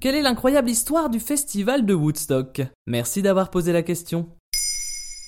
Quelle est l'incroyable histoire du festival de Woodstock? Merci d'avoir posé la question.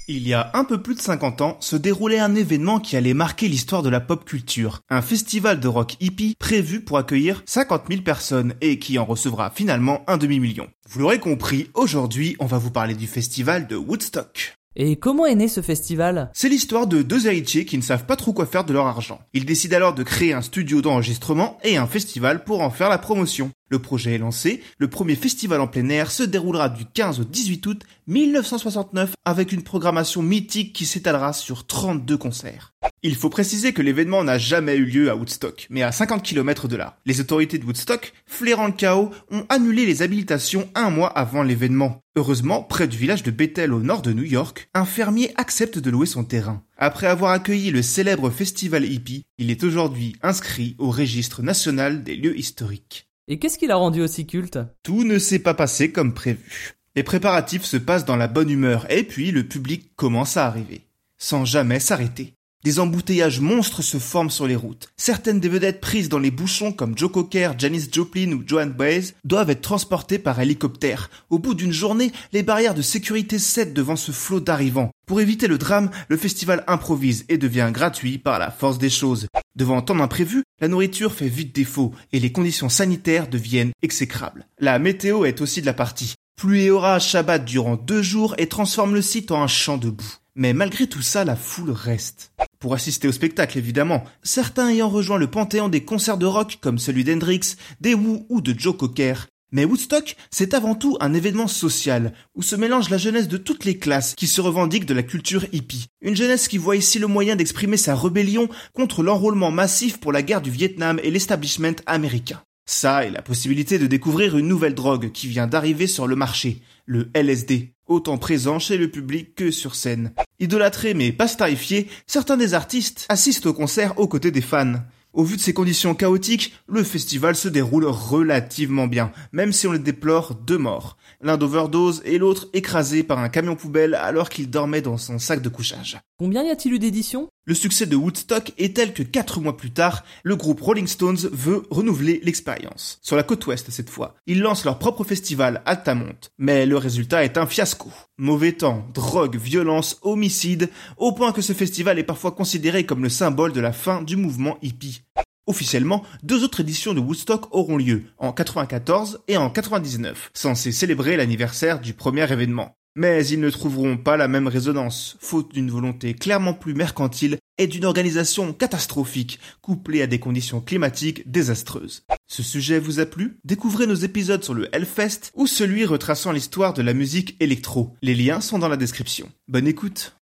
Il y a un peu plus de 50 ans se déroulait un événement qui allait marquer l'histoire de la pop culture. Un festival de rock hippie prévu pour accueillir 50 000 personnes et qui en recevra finalement un demi-million. Vous l'aurez compris, aujourd'hui on va vous parler du festival de Woodstock. Et comment est né ce festival? C'est l'histoire de deux héritiers qui ne savent pas trop quoi faire de leur argent. Ils décident alors de créer un studio d'enregistrement et un festival pour en faire la promotion. Le projet est lancé, le premier festival en plein air se déroulera du 15 au 18 août 1969 avec une programmation mythique qui s'étalera sur 32 concerts. Il faut préciser que l'événement n'a jamais eu lieu à Woodstock, mais à 50 km de là. Les autorités de Woodstock, flairant le chaos, ont annulé les habilitations un mois avant l'événement. Heureusement, près du village de Bethel au nord de New York, un fermier accepte de louer son terrain. Après avoir accueilli le célèbre festival hippie, il est aujourd'hui inscrit au registre national des lieux historiques. Et qu'est-ce qui l'a rendu aussi culte? Tout ne s'est pas passé comme prévu. Les préparatifs se passent dans la bonne humeur et puis le public commence à arriver, sans jamais s'arrêter. Des embouteillages monstres se forment sur les routes. Certaines des vedettes prises dans les bouchons comme Joe Cocker, Janis Joplin ou Joan Baez doivent être transportées par hélicoptère. Au bout d'une journée, les barrières de sécurité cèdent devant ce flot d'arrivants. Pour éviter le drame, le festival improvise et devient gratuit par la force des choses. Devant tant d'imprévus, la nourriture fait vite défaut et les conditions sanitaires deviennent exécrables. La météo est aussi de la partie. Pluie et orage s'abattent durant deux jours et transforment le site en un champ de boue. Mais malgré tout ça, la foule reste. Pour assister au spectacle, évidemment, certains ayant rejoint le panthéon des concerts de rock comme celui d'Hendrix, des Who ou de Joe Cocker. Mais Woodstock, c'est avant tout un événement social, où se mélange la jeunesse de toutes les classes qui se revendiquent de la culture hippie. Une jeunesse qui voit ici le moyen d'exprimer sa rébellion contre l'enrôlement massif pour la guerre du Vietnam et l'establishment américain. Ça et la possibilité de découvrir une nouvelle drogue qui vient d'arriver sur le marché, le LSD, autant présent chez le public que sur scène. Idolâtrés mais pas starifiés, certains des artistes assistent au concert aux côtés des fans. Au vu de ces conditions chaotiques, le festival se déroule relativement bien, même si on les déplore deux morts. L'un d'overdose et l'autre écrasé par un camion poubelle alors qu'il dormait dans son sac de couchage. Combien y a-t-il eu d'éditions? Le succès de Woodstock est tel que quatre mois plus tard, le groupe Rolling Stones veut renouveler l'expérience. Sur la côte ouest cette fois. Ils lancent leur propre festival Altamont. Mais le résultat est un fiasco. Mauvais temps, drogue, violence, homicide, au point que ce festival est parfois considéré comme le symbole de la fin du mouvement hippie. Officiellement, deux autres éditions de Woodstock auront lieu, en 94 et en 99, censées célébrer l'anniversaire du premier événement. Mais ils ne trouveront pas la même résonance, faute d'une volonté clairement plus mercantile et d'une organisation catastrophique, couplée à des conditions climatiques désastreuses. Ce sujet vous a plu? Découvrez nos épisodes sur le Hellfest ou celui retraçant l'histoire de la musique électro. Les liens sont dans la description. Bonne écoute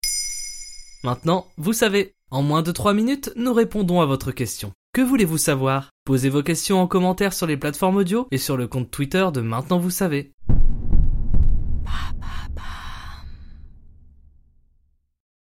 Maintenant, vous savez. En moins de 3 minutes, nous répondons à votre question. Que voulez-vous savoir? Posez vos questions en commentaire sur les plateformes audio et sur le compte Twitter de Maintenant vous savez.